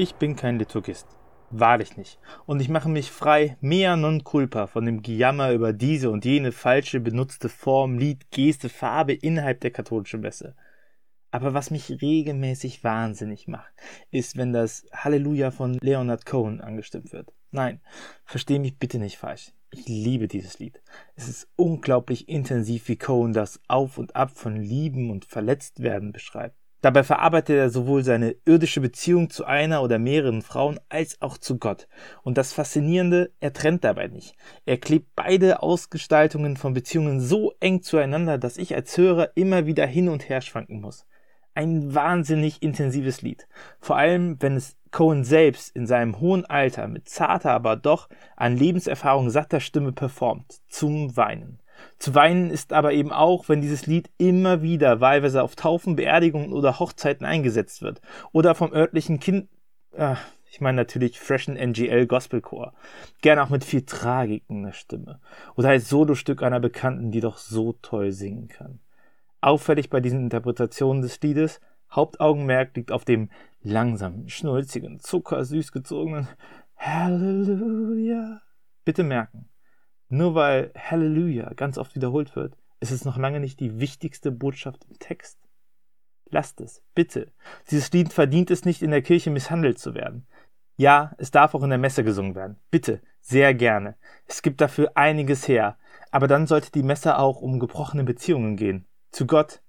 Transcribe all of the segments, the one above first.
Ich bin kein Liturgist. Wahrlich nicht. Und ich mache mich frei, mea non culpa, von dem Gejammer über diese und jene falsche benutzte Form, Lied, Geste, Farbe innerhalb der katholischen Messe. Aber was mich regelmäßig wahnsinnig macht, ist, wenn das Halleluja von Leonard Cohen angestimmt wird. Nein, versteh mich bitte nicht falsch. Ich liebe dieses Lied. Es ist unglaublich intensiv, wie Cohen das Auf und Ab von Lieben und Verletztwerden beschreibt. Dabei verarbeitet er sowohl seine irdische Beziehung zu einer oder mehreren Frauen als auch zu Gott. Und das Faszinierende, er trennt dabei nicht. Er klebt beide Ausgestaltungen von Beziehungen so eng zueinander, dass ich als Hörer immer wieder hin und her schwanken muss. Ein wahnsinnig intensives Lied. Vor allem, wenn es Cohen selbst in seinem hohen Alter mit zarter, aber doch an Lebenserfahrung satter Stimme performt. Zum Weinen. Zu weinen ist aber eben auch, wenn dieses Lied immer wieder wahlweise auf Taufen, Beerdigungen oder Hochzeiten eingesetzt wird. Oder vom örtlichen Kind, äh, ich meine natürlich Freshen NGL Gospelchor. Gern auch mit viel Tragik in der Stimme. Oder als Solostück einer Bekannten, die doch so toll singen kann. Auffällig bei diesen Interpretationen des Liedes, Hauptaugenmerk liegt auf dem langsamen, schnulzigen, zuckersüß gezogenen Halleluja. Bitte merken, nur weil Halleluja ganz oft wiederholt wird, ist es noch lange nicht die wichtigste Botschaft im Text. Lasst es, bitte. Dieses Lied verdient es nicht, in der Kirche misshandelt zu werden. Ja, es darf auch in der Messe gesungen werden. Bitte, sehr gerne. Es gibt dafür einiges her. Aber dann sollte die Messe auch um gebrochene Beziehungen gehen. Zu Gott,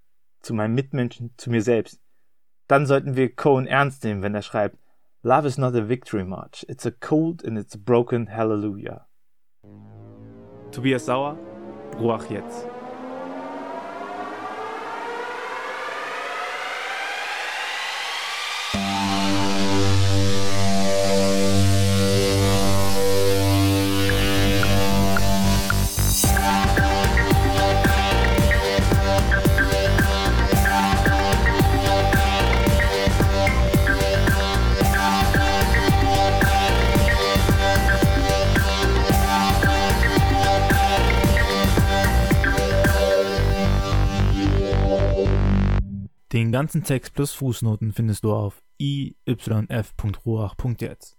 zu meinen Mitmenschen, zu mir selbst. Dann sollten wir Cohen ernst nehmen, wenn er schreibt, Love is not a victory march, it's a cold and it's broken hallelujah. Tobias Sauer, Ruach jetzt. Den ganzen Text plus Fußnoten findest du auf iyf.ruach.jetzt.